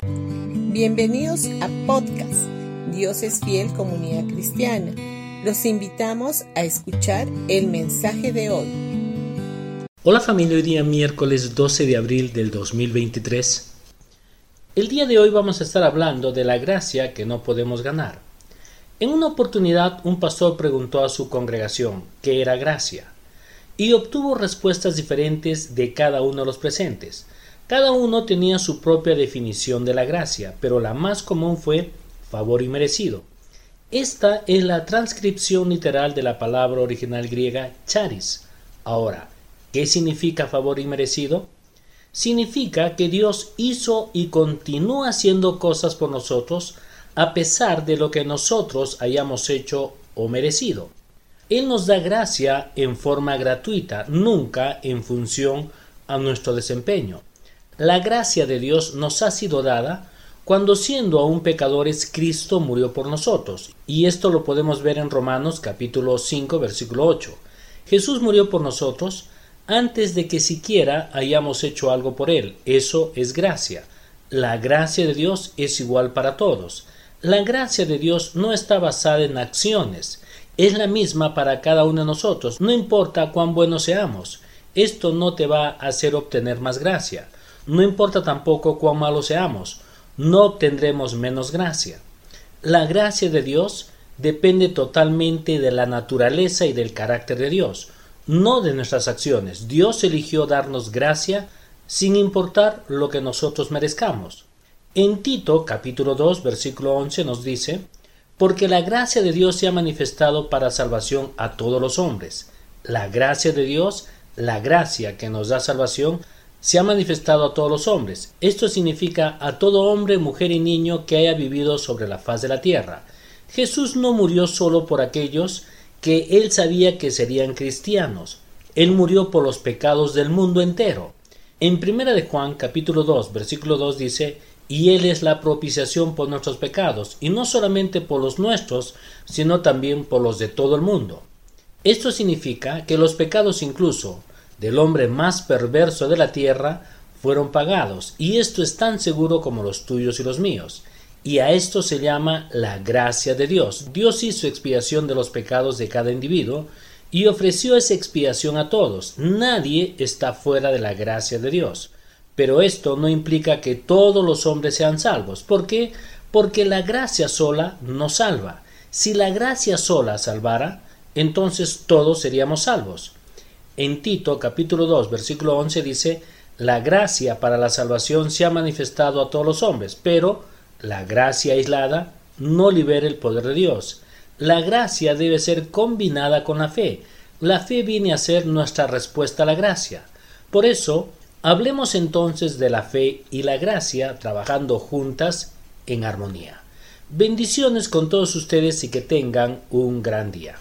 Bienvenidos a podcast Dios es fiel comunidad cristiana. Los invitamos a escuchar el mensaje de hoy. Hola familia, hoy día miércoles 12 de abril del 2023. El día de hoy vamos a estar hablando de la gracia que no podemos ganar. En una oportunidad un pastor preguntó a su congregación qué era gracia y obtuvo respuestas diferentes de cada uno de los presentes. Cada uno tenía su propia definición de la gracia, pero la más común fue favor inmerecido. Esta es la transcripción literal de la palabra original griega charis. Ahora, ¿qué significa favor inmerecido? Significa que Dios hizo y continúa haciendo cosas por nosotros a pesar de lo que nosotros hayamos hecho o merecido. Él nos da gracia en forma gratuita, nunca en función a nuestro desempeño. La gracia de Dios nos ha sido dada cuando siendo aún pecadores Cristo murió por nosotros. Y esto lo podemos ver en Romanos capítulo 5 versículo 8. Jesús murió por nosotros antes de que siquiera hayamos hecho algo por Él. Eso es gracia. La gracia de Dios es igual para todos. La gracia de Dios no está basada en acciones, es la misma para cada uno de nosotros, no importa cuán buenos seamos. Esto no te va a hacer obtener más gracia. No importa tampoco cuán malos seamos, no obtendremos menos gracia. La gracia de Dios depende totalmente de la naturaleza y del carácter de Dios, no de nuestras acciones. Dios eligió darnos gracia sin importar lo que nosotros merezcamos. En Tito capítulo 2 versículo 11 nos dice, porque la gracia de Dios se ha manifestado para salvación a todos los hombres. La gracia de Dios, la gracia que nos da salvación, se ha manifestado a todos los hombres. Esto significa a todo hombre, mujer y niño que haya vivido sobre la faz de la tierra. Jesús no murió solo por aquellos que él sabía que serían cristianos. Él murió por los pecados del mundo entero. En primera de Juan capítulo 2 versículo 2 dice y Él es la propiciación por nuestros pecados, y no solamente por los nuestros, sino también por los de todo el mundo. Esto significa que los pecados incluso del hombre más perverso de la tierra fueron pagados, y esto es tan seguro como los tuyos y los míos. Y a esto se llama la gracia de Dios. Dios hizo expiación de los pecados de cada individuo y ofreció esa expiación a todos. Nadie está fuera de la gracia de Dios. Pero esto no implica que todos los hombres sean salvos. ¿Por qué? Porque la gracia sola no salva. Si la gracia sola salvara, entonces todos seríamos salvos. En Tito capítulo 2 versículo 11 dice, la gracia para la salvación se ha manifestado a todos los hombres, pero la gracia aislada no libera el poder de Dios. La gracia debe ser combinada con la fe. La fe viene a ser nuestra respuesta a la gracia. Por eso, Hablemos entonces de la fe y la gracia trabajando juntas en armonía. Bendiciones con todos ustedes y que tengan un gran día.